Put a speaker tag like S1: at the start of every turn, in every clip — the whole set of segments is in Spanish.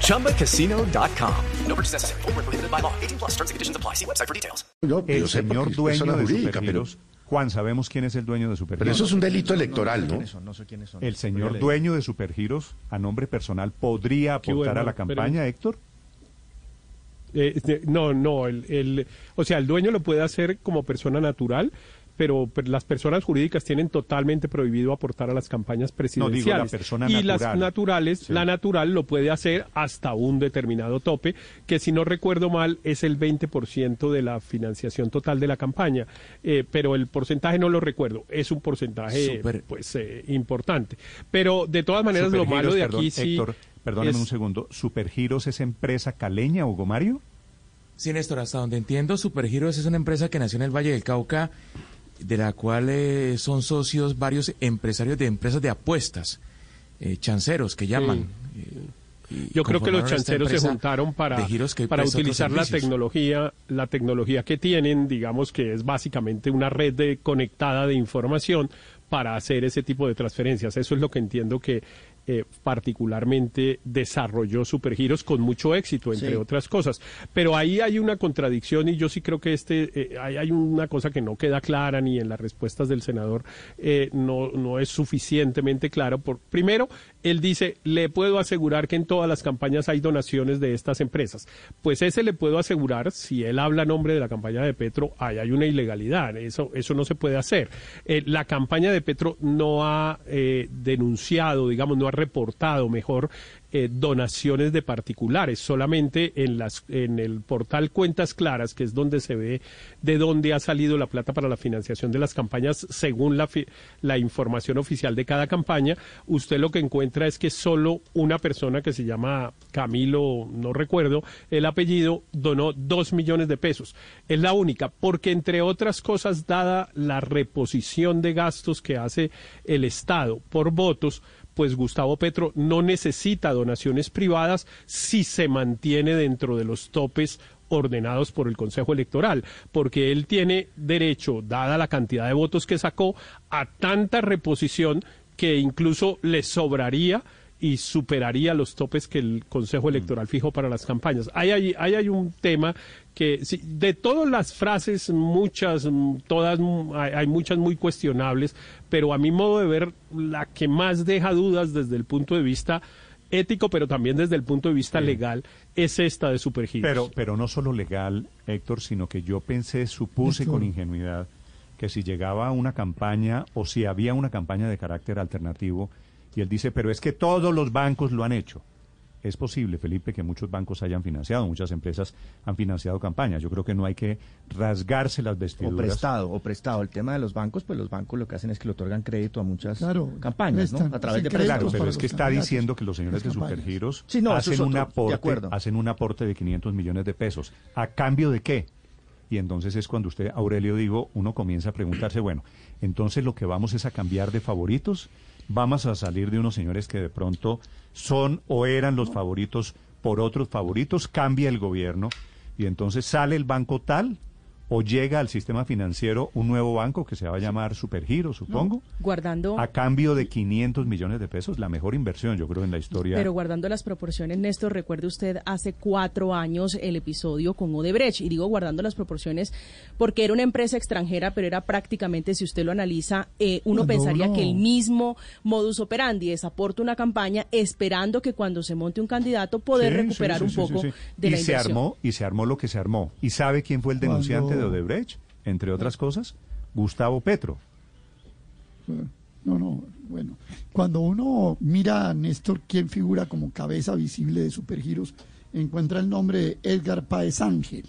S1: ChumbaCasino.com. No purchase necessary. Full prohibited by law. 18 plus terms and conditions apply. See website for details.
S2: Yo,
S3: El señor dueño de
S2: jurídica,
S3: Supergiros. Juan, sabemos quién es el dueño de
S2: pero,
S3: Supergiros.
S2: pero eso es un delito electoral, ¿no?
S3: El señor dueño de Supergiros, a nombre personal, ¿podría aportar
S4: bueno,
S3: a la
S4: pero-
S3: campaña, Héctor?
S4: Eh, no, no, el, el- o sea, el dueño lo puede hacer como persona natural, pero, pero las personas jurídicas tienen totalmente prohibido aportar a las campañas presidenciales.
S3: persona
S4: y las
S3: natural.
S4: naturales,
S3: Sí.
S4: la natural lo puede hacer hasta un determinado tope, que si no recuerdo mal es el 20% de la financiación total de la campaña, Eh, pero el porcentaje no lo recuerdo, es un porcentaje pues eh, importante. Pero de todas maneras lo malo de
S3: perdón,
S4: aquí sí
S3: Héctor, perdóname
S4: es-
S3: un segundo. ¿Supergiros es empresa caleña, Hugo Mario?
S5: Sí, Néstor, hasta donde entiendo, Supergiros es una empresa que nació en el Valle del Cauca, de la cual eh, son socios varios empresarios de empresas de apuestas, eh, chanceros que llaman. eh,
S4: Yo creo que los chanceros se juntaron para,
S5: de giros que
S4: para utilizar la tecnología, la tecnología que tienen, digamos que es básicamente una red de, conectada de información para hacer ese tipo de transferencias. Eso es lo que entiendo que eh, particularmente desarrolló Supergiros con mucho éxito, entre
S6: Sí.
S4: otras cosas. Pero ahí hay una contradicción y yo sí creo que este, eh, hay, hay una cosa que no queda clara ni en las respuestas del senador, eh, no, no es suficientemente claro. Por, primero, él dice, le puedo asegurar que en todas las campañas hay donaciones de estas empresas. Pues ese le puedo asegurar, si él habla a nombre de la campaña de Petro, ahí hay una ilegalidad, eso, eso no se puede hacer. Eh, la campaña de Petro no ha eh, denunciado, digamos, no ha reportado mejor eh, donaciones de particulares, solamente en las en el portal Cuentas Claras, que es donde se ve de dónde ha salido la plata para la financiación de las campañas según la, la información oficial de cada campaña, usted lo que encuentra es que solo una persona que se llama Camilo, no recuerdo el apellido, donó dos millones de pesos. Es la única, porque entre otras cosas, dada la reposición de gastos que hace el Estado por votos, pues Gustavo Petro no necesita donaciones privadas si se mantiene dentro de los topes ordenados por el Consejo Electoral, porque él tiene derecho, dada la cantidad de votos que sacó, a tanta reposición que incluso le sobraría y superaría los topes que el Consejo Electoral fijó para las campañas. Ahí hay, ahí hay un tema que, sí, de todas las frases, muchas, mm, todas, mm, hay, hay muchas muy cuestionables, pero a mi modo de ver, la que más deja dudas desde el punto de vista ético, pero también desde el punto de vista legal, es esta de Supergiros.
S3: Pero, pero no solo legal, Héctor, sino que yo pensé, supuse con ingenuidad, que si llegaba una campaña o si había una campaña de carácter alternativo, y él dice, pero es que todos los bancos lo han hecho. Es posible, Felipe, que muchos bancos hayan financiado, muchas empresas han financiado campañas. Yo creo que no hay que rasgarse las
S6: O
S3: vestiduras.
S6: prestado, o prestado. El tema de los bancos, pues los bancos lo que hacen es que le otorgan crédito a muchas
S7: Claro,
S6: campañas, ¿no? A través de
S3: Claro, pero es que está diciendo que los señores de. Supergiros
S6: Sí, no, eso
S3: hacen,
S6: es
S3: un
S6: otro,
S3: aporte,
S6: acuerdo.
S3: hacen un aporte de 500 millones de pesos. ¿A cambio de qué? Y entonces es cuando usted, Aurelio, digo, uno comienza a preguntarse, bueno, entonces lo que vamos es a cambiar de favoritos, vamos a salir de unos señores que de pronto son o eran los favoritos por otros favoritos, cambia el gobierno. Y entonces sale el banco tal o llega al sistema financiero un nuevo banco que se va a llamar Supergiro, supongo,
S8: guardando
S3: a cambio de 500 millones de pesos, la mejor inversión, yo creo, en la historia.
S8: pero guardando las proporciones Néstor recuerde usted hace cuatro años el episodio con Odebrecht y digo guardando las proporciones porque era una empresa extranjera pero era prácticamente si usted lo analiza eh, uno pensaría que el mismo modus operandi es aporta una campaña esperando que cuando se monte un candidato poder
S3: Sí,
S8: recuperar
S3: sí,
S8: un
S3: sí,
S8: poco
S3: sí.
S8: de
S3: y
S8: la
S3: se
S8: inversión
S3: armó y se armó lo que se armó. ¿Y sabe quién fue el denunciante De Odebrecht? Entre otras cosas, Gustavo Petro.
S7: No, no, bueno. Cuando uno mira a Néstor, quién figura como cabeza visible de Supergiros, encuentra el nombre de Edgar Páez Ángel,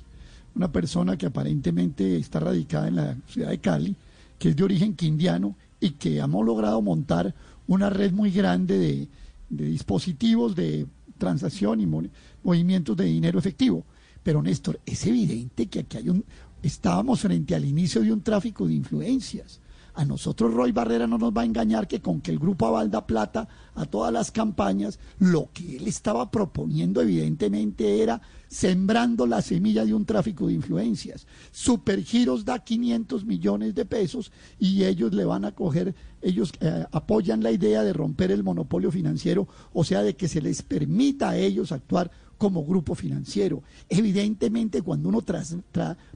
S7: una persona que aparentemente está radicada en la ciudad de Cali, que es de origen quindiano y que hemos logrado montar una red muy grande de, de dispositivos de transacción y mo- movimientos de dinero efectivo. Pero Néstor, es evidente que aquí hay un estábamos frente al inicio de un tráfico de influencias. A nosotros Roy Barrera no nos va a engañar que con que el grupo Aval da plata a todas las campañas, lo que él estaba proponiendo evidentemente era sembrando la semilla de un tráfico de influencias. Supergiros da 500 millones de pesos y ellos le van a coger, ellos eh, apoyan la idea de romper el monopolio financiero, o sea, de que se les permita a ellos actuar como grupo financiero. Evidentemente, cuando uno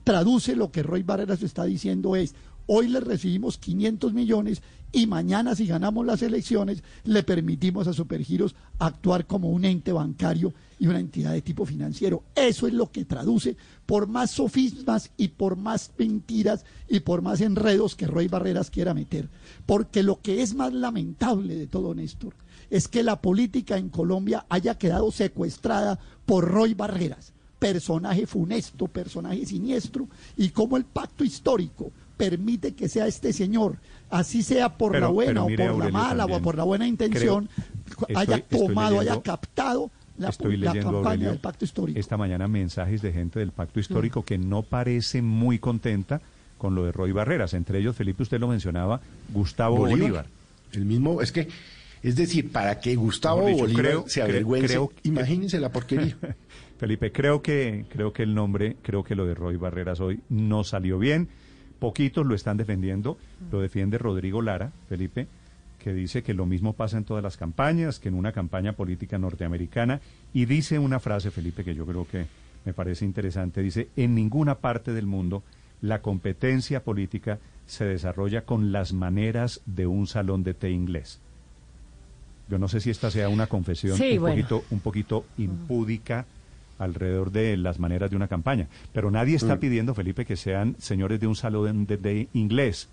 S7: traduce lo que Roy Barreras está diciendo es, hoy le recibimos 500 millones y mañana si ganamos las elecciones le permitimos a Supergiros actuar como un ente bancario y una entidad de tipo financiero. Eso es lo que traduce por más sofismas y por más mentiras y por más enredos que Roy Barreras quiera meter. Porque lo que es más lamentable de todo, Néstor, es que la política en Colombia haya quedado secuestrada por Roy Barreras, personaje funesto, personaje siniestro, y como el pacto histórico permite que sea este señor, así sea por
S3: Pero-
S7: la buena o por la mala
S3: también
S7: o por la buena intención,
S3: Creo-
S7: haya
S3: estoy- estoy
S7: tomado, haya captado la,
S3: Estoy
S7: la
S3: leyendo,
S7: campaña
S3: Aurelio,
S7: del pacto histórico.
S3: Esta mañana mensajes de gente del pacto histórico que no parece muy contenta con lo de Roy Barreras. Entre ellos, Felipe, usted lo mencionaba, Gustavo Bolívar.
S2: El mismo, es que, es decir, para que Gustavo
S3: dicho,
S2: Bolívar
S3: creo-
S2: se avergüence,
S3: creo
S2: imagínense la porquería.
S3: Felipe, creo que, creo que el nombre, creo que lo de Roy Barreras hoy no salió bien. Poquitos lo están defendiendo. Lo defiende Rodrigo Lara, Felipe, que dice que lo mismo pasa en todas las campañas, que en una campaña política norteamericana. Y dice una frase, Felipe, que yo creo que me parece interesante. Dice, en ninguna parte del mundo la competencia política se desarrolla con las maneras de un salón de té inglés. Yo no sé si esta sea una confesión
S9: Sí,
S3: un,
S9: bueno.
S3: poquito, un poquito impúdica alrededor de las maneras de una campaña. Pero nadie está
S2: Mm.
S3: pidiendo, Felipe, que sean señores de un salón de, de inglés.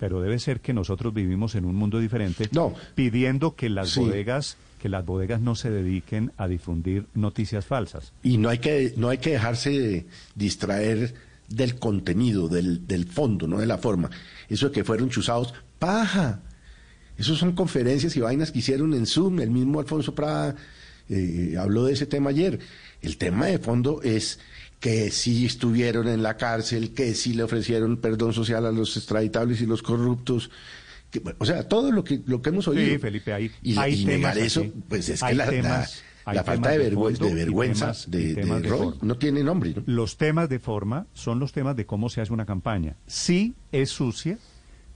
S3: Pero debe ser que nosotros vivimos en un mundo diferente,
S2: No.
S3: pidiendo que las
S2: Sí.
S3: bodegas que las bodegas no se dediquen a difundir noticias falsas.
S2: Y no hay que, no hay que dejarse distraer del contenido, del, del fondo, no de la forma. Eso de que fueron chuzados, paja. Eso son conferencias y vainas que hicieron en Zoom. El mismo Alfonso Prada eh, habló de ese tema ayer. El tema de fondo es que sí estuvieron en la cárcel, que sí le ofrecieron perdón social a los extraditables y los corruptos. que- o sea, todo lo que, lo que hemos oído.
S3: Sí, Felipe, hay,
S2: y,
S3: hay
S2: y negar eso, pues es
S3: Hay
S2: que la,
S3: temas-
S2: falta de, vergüenza, de vergüenza
S3: temas-
S2: de,
S3: temas
S2: no tiene nombre. ¿no?
S3: Los temas de forma son los temas de cómo se hace una campaña. Sí es sucia,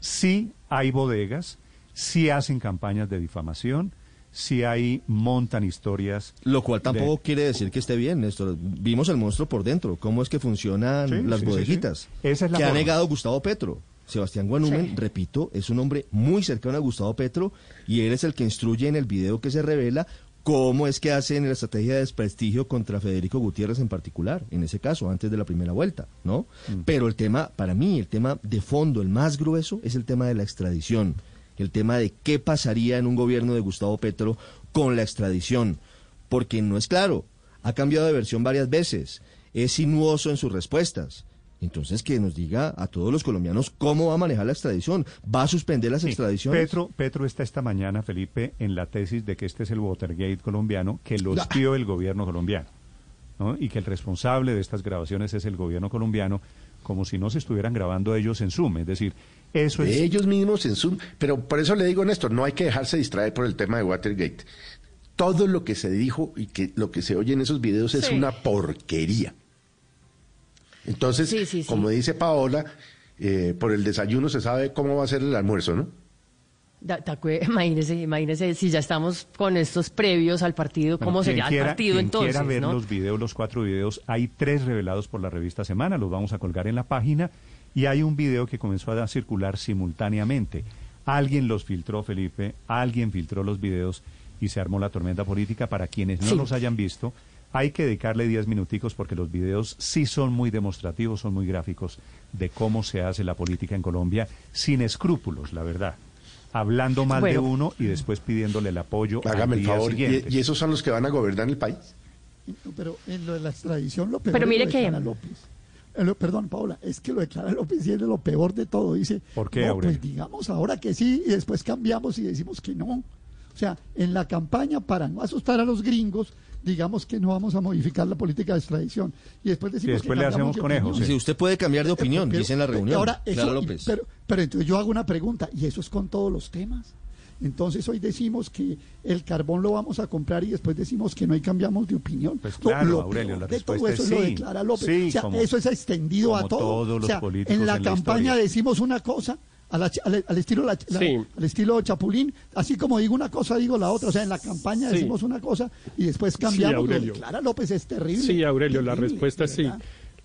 S3: sí hay bodegas, sí hacen campañas de difamación, sí hay, montan historias.
S6: Lo cual tampoco
S3: de-
S6: quiere decir que esté bien, Néstor. Vimos el monstruo por dentro, cómo es que funcionan
S3: Sí,
S6: las
S3: sí, sí,
S6: bodeguitas.
S3: sí. Esa es la
S6: que ha negado Gustavo Petro. Sebastián Guanumen, repito, es un hombre muy cercano a Gustavo Petro y él es el que instruye en el video que se revela cómo es que hacen la estrategia de desprestigio contra Federico Gutiérrez en particular, en ese caso, antes de la primera vuelta, ¿no?
S3: Mm.
S6: Pero el tema, para mí, el tema de fondo, el más grueso, es el tema de la extradición, el tema de qué pasaría en un gobierno de Gustavo Petro con la extradición, porque no es claro, ha cambiado de versión varias veces, es sinuoso en sus respuestas. Entonces, que nos diga a todos los colombianos cómo va a manejar la extradición. ¿Va a suspender las
S3: Sí,
S6: extradiciones?
S3: Petro, Petro está esta mañana, Felipe, en la tesis de que este es el Watergate colombiano, que lo espió el gobierno colombiano, ¿no? y que el responsable de estas grabaciones es el gobierno colombiano, como si no se estuvieran grabando ellos en Zoom. Es decir, eso es...
S2: de ellos mismos en Zoom. Pero por eso le digo, Néstor, no hay que dejarse distraer por el tema de Watergate. Todo lo que se dijo y que lo que se oye en esos videos es
S9: Sí.
S2: una porquería. Entonces,
S9: Sí, sí, sí.
S2: como dice Paola, eh, por el desayuno se sabe cómo va a ser el almuerzo, ¿no?
S9: Imagínese, imagínese si ya estamos con estos previos al partido,
S3: Bueno,
S9: ¿cómo
S3: quien
S9: sería
S3: quiera-
S9: el partido
S3: quien
S9: entonces?
S3: quiera ver
S9: ¿no?
S3: los videos, los cuatro videos, hay tres revelados por la revista Semana, los vamos a colgar en la página, y hay un video que comenzó a circular simultáneamente. Alguien los filtró, Felipe, alguien filtró los videos y se armó la tormenta política. Para quienes no
S9: Sí.
S3: los hayan visto, hay que dedicarle diez minuticos porque los videos sí son muy demostrativos, son muy gráficos de cómo se hace la política en Colombia, sin escrúpulos, la verdad. Hablando mal de uno y después pidiéndole el apoyo. al
S2: Hágame el favor.
S3: siguiente.
S2: Y, y esos son los que van a gobernar el país.
S7: Pero en lo de la extradición, lo peor
S9: Pero
S7: es
S9: mire
S7: lo de
S9: que-
S7: López. Eh, lo- perdón, Paola, es que lo de Clara López es lo peor de todo. Dice,
S3: ¿Por qué,
S7: no,
S3: Aurelio?
S7: pues digamos ahora que sí y después cambiamos y decimos que no. O sea, en la campaña para no asustar a los gringos, digamos que no vamos a modificar la política de extradición. Y después decimos
S3: después
S7: que
S3: le hacemos
S7: de
S3: conejos,
S7: opinión.
S6: Sí, usted puede cambiar de opinión,
S7: Pero-
S6: dice en la reunión.
S7: Ahora, eso-
S6: Clara
S7: y-
S6: López.
S7: pero, pero entonces yo hago una pregunta, ¿y eso es con todos los temas? Entonces hoy decimos que el carbón lo vamos a comprar y después decimos que no hay cambiamos de opinión.
S3: Pues
S7: No,
S3: claro,
S7: lo
S3: Aurelio, la
S7: de todo eso
S3: es
S7: es lo de
S3: sí.
S7: Clara López.
S3: Sí,
S7: o sea,
S3: como-
S7: eso es extendido a todo.
S3: todos los
S7: o sea,
S3: políticos
S7: en la
S3: en
S7: campaña decimos una cosa a la ch- al, al estilo la- la-
S4: Sí.
S7: al estilo Chapulín, así como digo una cosa digo la otra, o sea, en la campaña
S4: Sí.
S7: decimos una cosa y después cambiamos. Lo de
S4: Aurelio.
S7: Clara López es terrible.
S4: Sí, Aurelio, la respuesta es sí.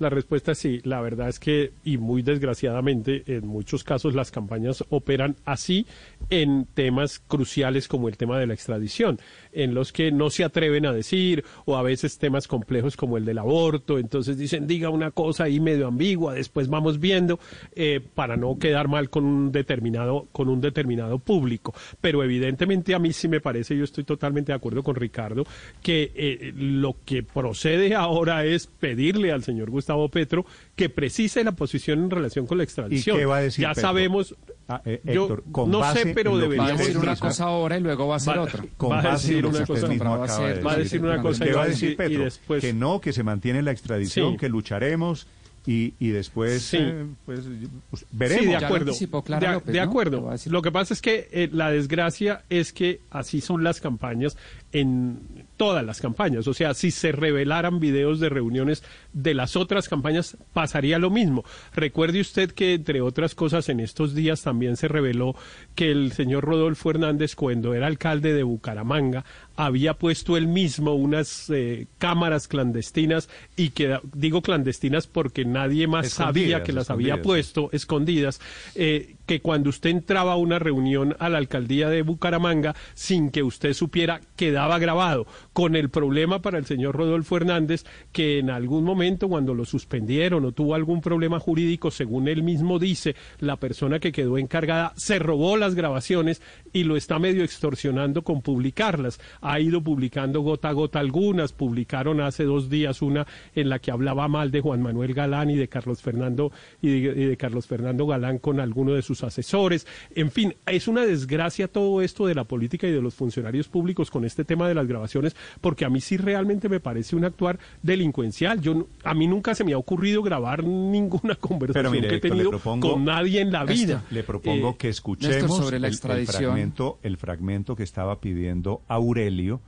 S4: La respuesta es sí. La verdad es que, y muy desgraciadamente, en muchos casos las campañas operan así en temas cruciales como el tema de la extradición, en los que no se atreven a decir, o a veces temas complejos como el del aborto, entonces dicen, diga una cosa ahí medio ambigua, después vamos viendo, eh, para no quedar mal con un determinado, con un determinado público. Pero evidentemente a mí sí me parece, yo estoy totalmente de acuerdo con Ricardo, que eh, lo que procede ahora es pedirle al señor Gustavo Petro que precise la posición en relación con la extradición.
S3: qué va a decir
S4: ya
S3: Petro?
S4: sabemos,
S3: Ah, eh,
S4: yo
S3: Héctor, con
S4: no sé, pero
S3: lo
S4: deberíamos...
S10: Va a decir una cosa ahora y luego va a hacer
S4: Va-
S10: otra.
S3: Con
S4: Va a decir
S3: lo
S4: una cosa,
S10: va a
S3: acaba
S10: ser-
S3: de
S4: va a decir una cosa y
S3: ¿Qué
S4: va
S3: a decir
S4: y
S3: Petro?
S4: después-
S3: Que no, que se mantiene la extradición,
S4: Sí.
S3: que lucharemos y, y después
S4: Sí.
S3: eh, pues, pues, veremos.
S4: Sí, de
S10: lo
S4: acuerdo.
S10: Clara
S4: de,
S10: López,
S4: de
S10: ¿no?
S4: acuerdo.
S10: Lo.
S4: Lo que pasa es que eh, la desgracia es que así son las campañas en todas las campañas. O sea, si se revelaran videos de reuniones de las otras campañas, pasaría lo mismo. Recuerde usted que, entre otras cosas, en estos días también se reveló que el señor Rodolfo Hernández, cuando era alcalde de Bucaramanga, había puesto él mismo unas eh, cámaras clandestinas y que digo clandestinas porque nadie más sabía que las había puesto escondidas, eh, que cuando usted entraba a una reunión a la alcaldía de Bucaramanga sin que usted supiera, quedaba grabado, con el problema para el señor Rodolfo Hernández, que en algún momento cuando lo suspendieron o tuvo algún problema jurídico, según él mismo dice, la persona que quedó encargada se robó las grabaciones y lo está medio extorsionando con publicarlas. Ha ido publicando gota a gota algunas, publicaron hace dos días una en la que hablaba mal de Juan Manuel Galán y de Carlos Fernando y de, Carlos Fernando Galán con alguno de sus asesores. En fin, es una desgracia todo esto de la política y de los funcionarios públicos con este tema de las grabaciones, porque a mí sí realmente me parece un actuar delincuencial. Yo a mí nunca se me ha ocurrido grabar ninguna conversación
S3: mire,
S4: que he
S3: Héctor,
S4: tenido
S3: propongo-
S4: con nadie en la vida.
S3: Le propongo
S4: Eh,
S3: que escuchemos
S10: Néstor, sobre la
S3: el- fragmento, el fragmento que estaba pidiendo Aurelio,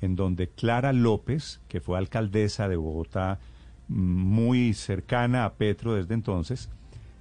S3: en donde Clara López, que fue alcaldesa de Bogotá, mm, muy cercana a Petro desde entonces,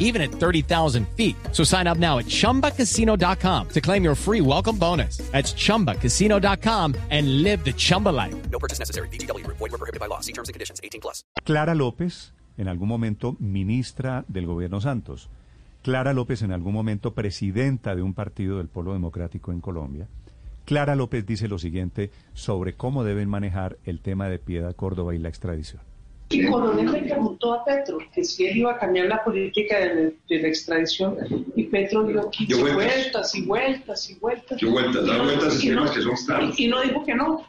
S11: even at 30,000 feet. So sign up now at ChumbaCasino.com to claim your free welcome bonus. That's ChumbaCasino.com and live the Chumba life.
S12: No purchase necessary. VGW Group. Void were prohibited by law. See terms and conditions. 18 plus.
S3: Clara López, en algún momento ministra del gobierno Santos, Clara López, en algún momento presidenta de un partido del Polo Democrático en Colombia. Clara López dice lo siguiente sobre cómo deben manejar el tema de Piedad Córdoba y la extradición.
S13: Y Coronel le preguntó a Petro que si él iba a cambiar la política de, de la extradición y Petro dio 15
S14: Dio vueltas.
S13: vueltas y vueltas y vueltas.
S14: Dio vueltas, da
S13: Y no-
S14: vueltas en
S13: y no-
S14: temas que son claros.
S13: Y, y no dijo que no.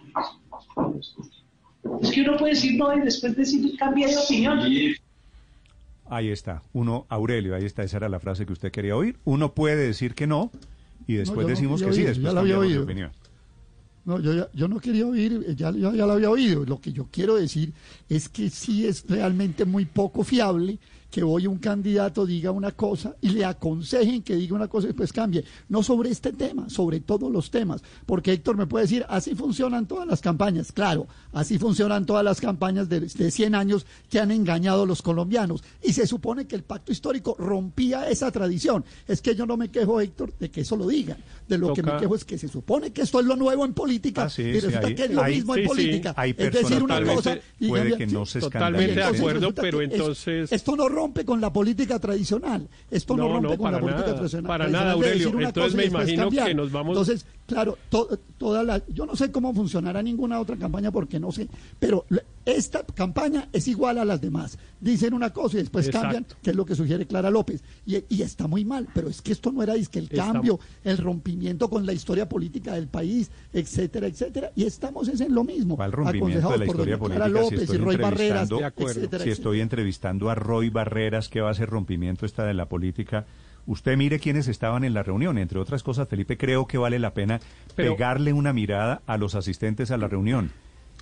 S13: Es que uno puede decir no y después decir cambia de opinión.
S3: Ahí está, uno, Aurelio, ahí está, esa era la frase que usted quería oír. Uno puede decir que no y después
S7: yo
S3: decimos que sí, después
S7: ya la había
S3: cambiamos de
S7: oído.
S3: opinión.
S7: No, yo, yo no quería oír, eh, ya, ya, ya lo había oído. Lo que yo quiero decir es que sí es realmente muy poco fiable que hoy un candidato diga una cosa y le aconsejen que diga una cosa y después cambie. No sobre este tema, sobre todos los temas. Porque Héctor me puede decir, así funcionan todas las campañas. Claro, así funcionan todas las campañas de, de 100 años que han engañado a los colombianos. Y se supone que el pacto histórico rompía esa tradición. Es que yo no me quejo, Héctor, de que eso lo digan. De lo que me quejo es que se supone que esto es lo nuevo en política
S3: Ah, sí,
S7: y
S3: sí,
S7: resulta que es lo mismo
S3: sí,
S7: en política. es decir una cosa y
S3: puede que no se
S4: Totalmente de acuerdo, pero
S7: es-
S4: entonces...
S7: esto no rompe con la política tradicional. Esto no,
S4: No,
S7: rompe
S4: no,
S7: con la política tradicional.
S4: para
S7: tradicional
S4: nada, Aurelio. Entonces me imagino
S7: cambiar.
S4: que nos vamos-
S7: Entonces, Claro, to- toda la, yo no sé cómo funcionará ninguna otra campaña porque no sé, pero esta campaña es igual a las demás. Dicen una cosa y después
S4: Exacto.
S7: cambian, que es lo que sugiere Clara López. Y, y está muy mal, pero es que esto no era disque el
S4: Está-
S7: cambio, el rompimiento con la historia política del país, etcétera, etcétera. Y estamos es en lo mismo.
S3: ¿Cuál rompimiento de la
S7: por
S3: historia
S7: doña Clara
S3: política? Si
S7: López y
S3: estoy
S7: Roy Barreras,
S3: entrevistando,
S4: De acuerdo.
S7: etcétera,
S3: si
S7: etcétera.
S3: estoy entrevistando a Roy Barreras, ¿qué va a ser rompimiento esta de la política? Usted mire quiénes estaban en la reunión. Entre otras cosas, Felipe, creo que vale la pena
S4: Pero-
S3: pegarle una mirada a los asistentes a la reunión.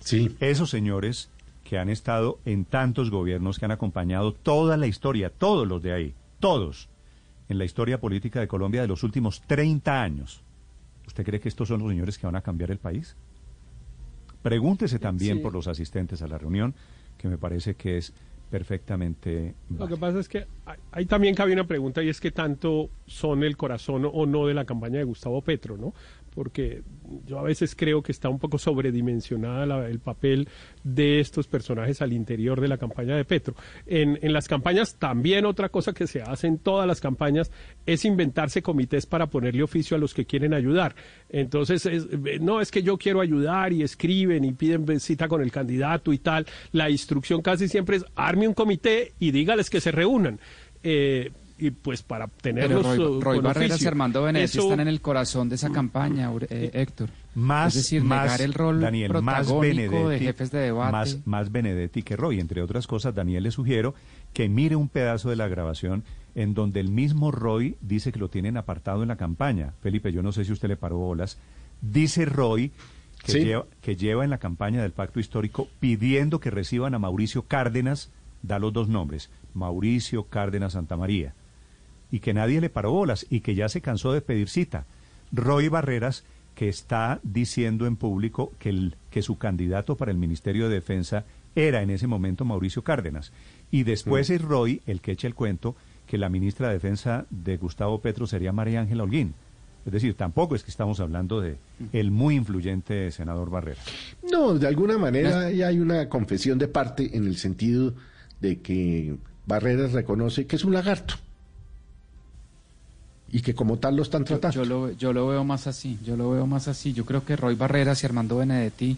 S2: Sí.
S3: Esos señores que han estado en tantos gobiernos, que han acompañado toda la historia, todos los de ahí, todos, en la historia política de Colombia de los últimos 30 años. ¿Usted cree que estos son los señores que van a cambiar el país? Pregúntese también
S4: Sí.
S3: por los asistentes a la reunión, que me parece que es perfectamente...
S4: Lo que pasa es que hay- ahí también cabe una pregunta y es que tanto son el corazón o no de la campaña de Gustavo Petro, ¿no? Porque yo a veces creo que está un poco sobredimensionada la- el papel de estos personajes al interior de la campaña de Petro. En, en las campañas también otra cosa que se hace en todas las campañas es inventarse comités para ponerle oficio a los que quieren ayudar. Entonces, es- eh, no es que yo quiero ayudar y escriben y piden cita con el candidato y tal. La instrucción casi siempre es arme un comité y dígales que se reúnan. Eh, y pues para
S10: Pero
S4: tenerlos
S10: Roy,
S4: uh,
S10: Roy
S4: con
S10: Barreras y. Armando Benedetti
S4: Eso-
S10: están en el corazón de esa campaña, Aure- eh, Héctor.
S3: Más,
S10: es decir,
S3: más,
S10: negar el rol
S3: Daniel, más
S10: protagónico
S3: Benedetti,
S10: de jefes de debate.
S3: Más, más Benedetti que Roy. Entre otras cosas, Daniel le sugiero que mire un pedazo de la grabación en donde el mismo Roy dice que lo tienen apartado en la campaña. Felipe, yo no sé si usted le paró bolas. Dice Roy que,
S2: Sí.
S3: lleva, que lleva en la campaña del pacto histórico pidiendo que reciban a Mauricio Cárdenas, da los dos nombres, Mauricio Cárdenas Santamaría y que nadie le paró bolas y que ya se cansó de pedir cita. Roy Barreras, que está diciendo en público que, el, que su candidato para el Ministerio de Defensa era en ese momento Mauricio Cárdenas. Y después es Roy el que echa el cuento que la ministra de Defensa de Gustavo Petro sería María Ángela Holguín. Es decir, tampoco es que estamos hablando de el muy influyente senador Barreras.
S2: No, de alguna manera ya hay una confesión de parte en el sentido de que Barreras reconoce que es un lagarto y que como tal lo están
S10: Yo,
S2: tratando.
S10: yo lo, yo lo veo más así, yo lo veo más así. Yo creo que Roy Barreras y Armando Benedetti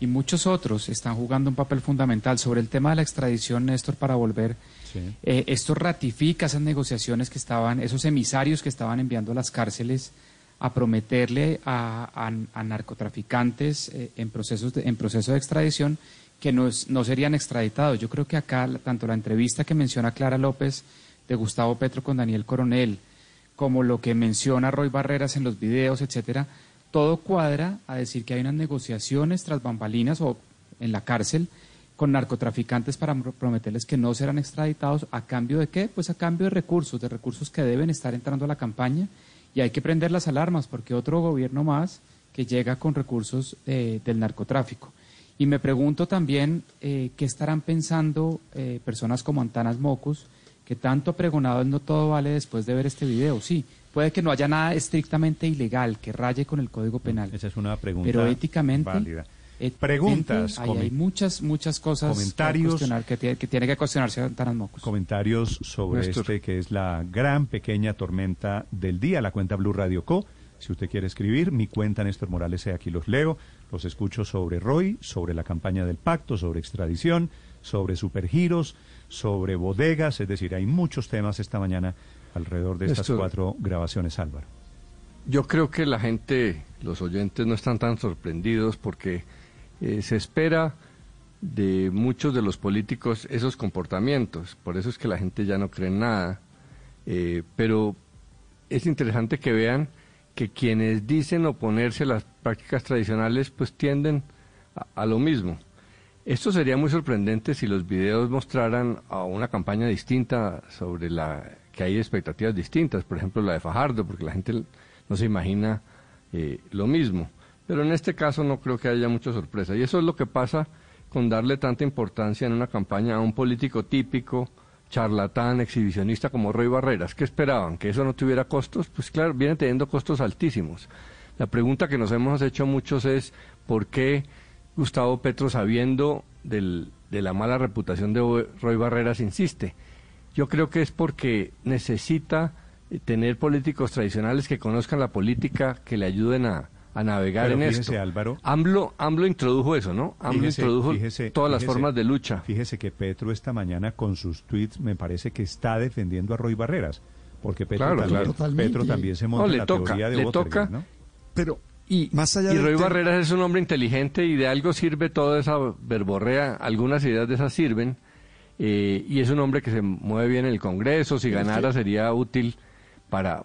S10: y muchos otros están jugando un papel fundamental sobre el tema de la extradición, Néstor, para volver. Eh, esto ratifica esas negociaciones que estaban, esos emisarios que estaban enviando a las cárceles a prometerle a, a- a narcotraficantes eh, en, procesos de, en proceso de extradición que no, es- no serían extraditados. Yo creo que acá, tanto la entrevista que menciona Clara López de Gustavo Petro con Daniel Coronel, como lo que menciona Roy Barreras en los videos, etcétera, todo cuadra a decir que hay unas negociaciones tras bambalinas o en la cárcel con narcotraficantes para pro- prometerles que no serán extraditados a cambio de qué? Pues a cambio de recursos, de recursos que deben estar entrando a la campaña y hay que prender las alarmas porque otro gobierno más que llega con recursos eh, del narcotráfico. Y me pregunto también eh, qué estarán pensando eh, personas como Antanas Mocus, que tanto ha pregonado el no todo vale después de ver este video. Sí, puede que no haya nada estrictamente ilegal que raye con el Código Penal.
S3: Esa es una pregunta
S10: Pero éticamente,
S3: válida. Preguntas,
S10: hay muchas, muchas cosas que
S3: comentarios.
S10: que, tiene, que tiene que cuestionarse.
S3: Comentarios sobre
S10: Néstor.
S3: este que es la gran pequeña tormenta del día, la cuenta Blue Radio Co. Si usted quiere escribir, mi cuenta Néstor Morales, eh, aquí los leo, los escucho sobre Roy, sobre la campaña del pacto, sobre extradición, sobre supergiros, sobre bodegas, es decir, hay muchos temas esta mañana alrededor de estas cuatro grabaciones, Álvaro.
S14: Yo creo que la gente, los oyentes no están tan sorprendidos porque eh, se espera de muchos de los políticos esos comportamientos. Por eso es que la gente ya no cree en nada. Eh, pero es interesante que vean que quienes dicen oponerse a las prácticas tradicionales pues tienden a, a lo mismo. Esto sería muy sorprendente si los videos mostraran a una campaña distinta sobre la que hay expectativas distintas, por ejemplo la de Fajardo, porque la gente no se imagina eh, lo mismo. Pero en este caso no creo que haya mucha sorpresa. Y eso es lo que pasa con darle tanta importancia en una campaña a un político típico, charlatán, exhibicionista como Roy Barreras. ¿Qué esperaban? ¿Que eso no tuviera costos? Pues claro, viene teniendo costos altísimos. La pregunta que nos hemos hecho muchos es ¿por qué Gustavo Petro, sabiendo del- de la mala reputación de Roy Barreras, insiste? Yo creo que es porque necesita eh, tener políticos tradicionales que conozcan la política, que le ayuden a, a navegar
S3: Pero
S14: en
S3: fíjese,
S14: esto.
S3: Álvaro.
S14: AMLO, AMLO introdujo eso, ¿no? AMLO
S3: Fíjese-
S14: introdujo
S3: fíjese-
S14: todas las formas de lucha.
S3: Fíjese que Petro esta mañana con sus tweets me parece que está defendiendo a Roy Barreras, porque Petro,
S14: Claro,
S3: también,
S14: claro. Totalmente.
S3: Petro también se monta
S14: No,
S3: en la
S14: toca,
S3: teoría de
S14: le
S3: Watergate,
S14: toca.
S3: ¿no?
S15: Pero
S14: y,
S15: más allá
S14: y
S15: del
S14: Roy
S15: tema-
S14: Barreras es un hombre inteligente y de algo sirve toda esa verborrea. Algunas ideas de esas sirven. eh, y es un hombre que se mueve bien en el Congreso. Si ganara
S7: que-
S14: sería útil para,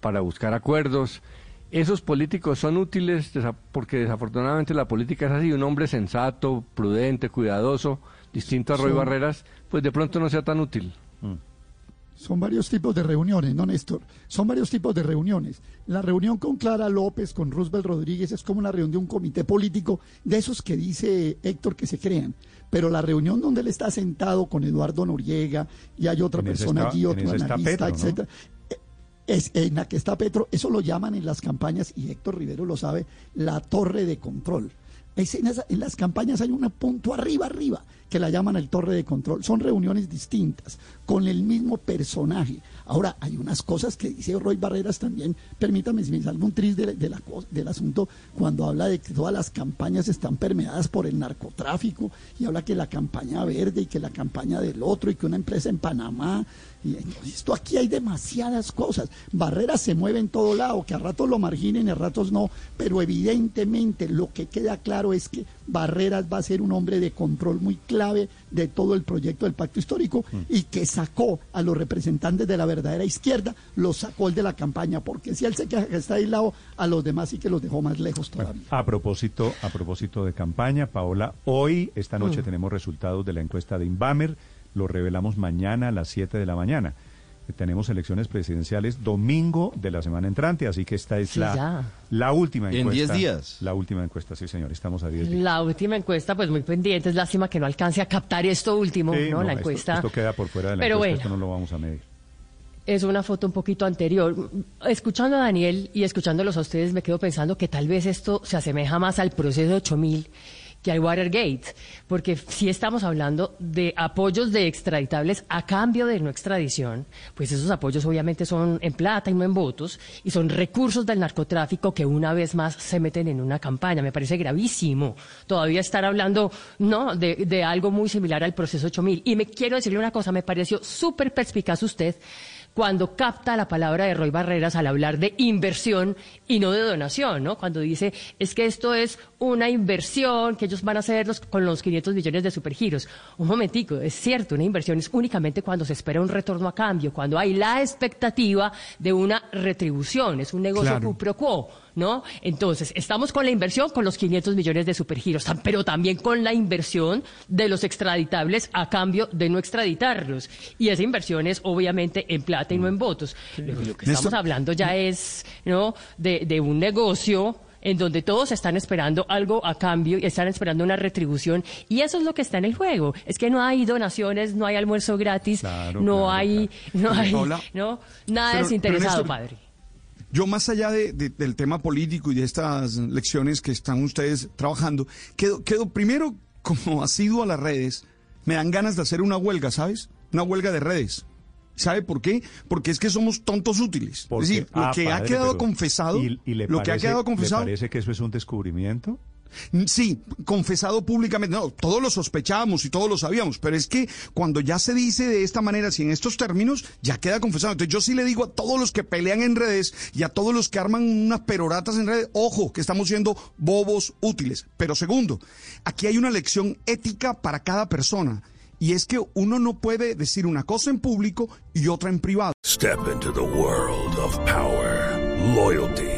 S14: para buscar acuerdos. Esos políticos son útiles desa- porque desafortunadamente la política es así. Un hombre sensato, prudente, cuidadoso, distinto a Roy Barreras, pues de pronto no sea tan útil.
S7: Son varios tipos de reuniones, ¿no, Néstor? Son varios tipos de reuniones. La reunión con Clara López, con Roosevelt Rodríguez, es como una reunión de un comité político, de esos que dice Héctor que se crean. Pero la reunión donde él está sentado con Eduardo Noriega y hay otra
S3: En
S7: persona
S3: está-
S7: allí, otro analista, etcétera. Eh, Es en la que está Petro, eso lo llaman en las campañas, y Héctor Rivero lo sabe, la torre de control. En, en las campañas hay un punto arriba, arriba, que la llaman el torre de control. Son reuniones distintas, con el mismo personaje. Ahora, hay unas cosas que dice Roy Barreras también, permítame si me salgo un tris de, de la del asunto, cuando habla de que todas las campañas están permeadas por el narcotráfico, y habla que la campaña verde y que la campaña del otro, y que una empresa en Panamá, y esto aquí hay demasiadas cosas. Barreras se mueve en todo lado, que a ratos lo marginen y a ratos no, pero evidentemente lo que queda claro es que Barreras va a ser un hombre de control muy clave de todo el proyecto del pacto histórico y que sacó a los representantes de la verdadera izquierda, los sacó el de la campaña, porque si él se queja que está aislado, a los demás sí que los dejó más lejos todavía.
S3: A propósito, a propósito de campaña, Paola, hoy, esta noche,
S7: Mm.
S3: tenemos resultados de la encuesta de Inbamer. Lo revelamos mañana a las 7 de la mañana. Tenemos elecciones presidenciales domingo de la semana entrante, así que esta es
S9: Sí,
S3: la,
S9: ya.
S3: la última
S6: En
S3: encuesta.
S6: 10 días.
S3: La última encuesta, sí, señor. Estamos a 10 días.
S9: La última encuesta, pues muy pendiente. Es lástima que no alcance a captar esto último,
S3: Sí,
S9: ¿no?
S3: no,
S9: La
S3: esto-
S9: encuesta.
S3: Esto, queda por fuera de la
S9: Pero
S3: encuesta,
S9: bueno.
S3: esto no lo vamos a medir.
S9: Es una foto un poquito anterior. Escuchando a Daniel y escuchándolos a ustedes, me quedo pensando que tal vez esto se asemeja más al proceso de 8000 que al Watergate, porque si estamos hablando de apoyos de extraditables a cambio de no extradición, pues esos apoyos obviamente son en plata y no en votos, y son recursos del narcotráfico que una vez más se meten en una campaña. Me parece gravísimo todavía estar hablando no de, de algo muy similar al proceso 8000. Y me quiero decirle una cosa, me pareció súper perspicaz usted cuando capta la palabra de Roy Barreras al hablar de inversión y no de donación, ¿no? Cuando dice, es que esto es una inversión que ellos van a hacer los- con los 500 millones de supergiros. Un momentico, es cierto, una inversión es únicamente cuando se espera un retorno a cambio, cuando hay la expectativa de una retribución, es un negocio
S15: Claro.
S9: pro quo. ¿No? Entonces, estamos con la inversión con los 500 millones de supergiros, pero también con la inversión de los extraditables a cambio de no extraditarlos. Y esa inversión es obviamente en plata y no en votos. Lo, lo que estamos hablando ya es ¿no? de, de un negocio en donde todos están esperando algo a cambio y están esperando una retribución. Y eso es lo que está en el juego. Es que no hay donaciones, no hay almuerzo gratis,
S15: Claro,
S9: no,
S15: claro,
S9: hay, no hay, ¿no? nada
S15: pero-
S9: desinteresado,
S15: pero, Néstor,
S9: padre.
S15: Yo más allá de- de- del tema político y de estas lecciones que están ustedes trabajando, quedo, quedo primero como asiduo a las redes, me dan ganas de hacer una huelga, ¿sabes? Una huelga de redes. ¿Sabe por qué? Porque es que somos tontos útiles.
S3: Porque-
S15: es decir, lo
S3: ah,
S15: que ha quedado confesado,
S3: ¿y- y le
S15: lo que ha quedado confesado,
S3: ¿Le parece que eso es un descubrimiento?
S15: Sí, confesado públicamente. No, todos lo sospechábamos y todos lo sabíamos, pero es que cuando ya se dice de esta manera, si en estos términos, ya queda confesado. Entonces yo sí le digo a todos los que pelean en redes y a todos los que arman unas peroratas en redes, ojo, que estamos siendo bobos útiles. Pero segundo, aquí hay una lección ética para cada persona. Y es que uno no puede decir una cosa en público y otra en privado.
S16: Step into the world of power, loyalty,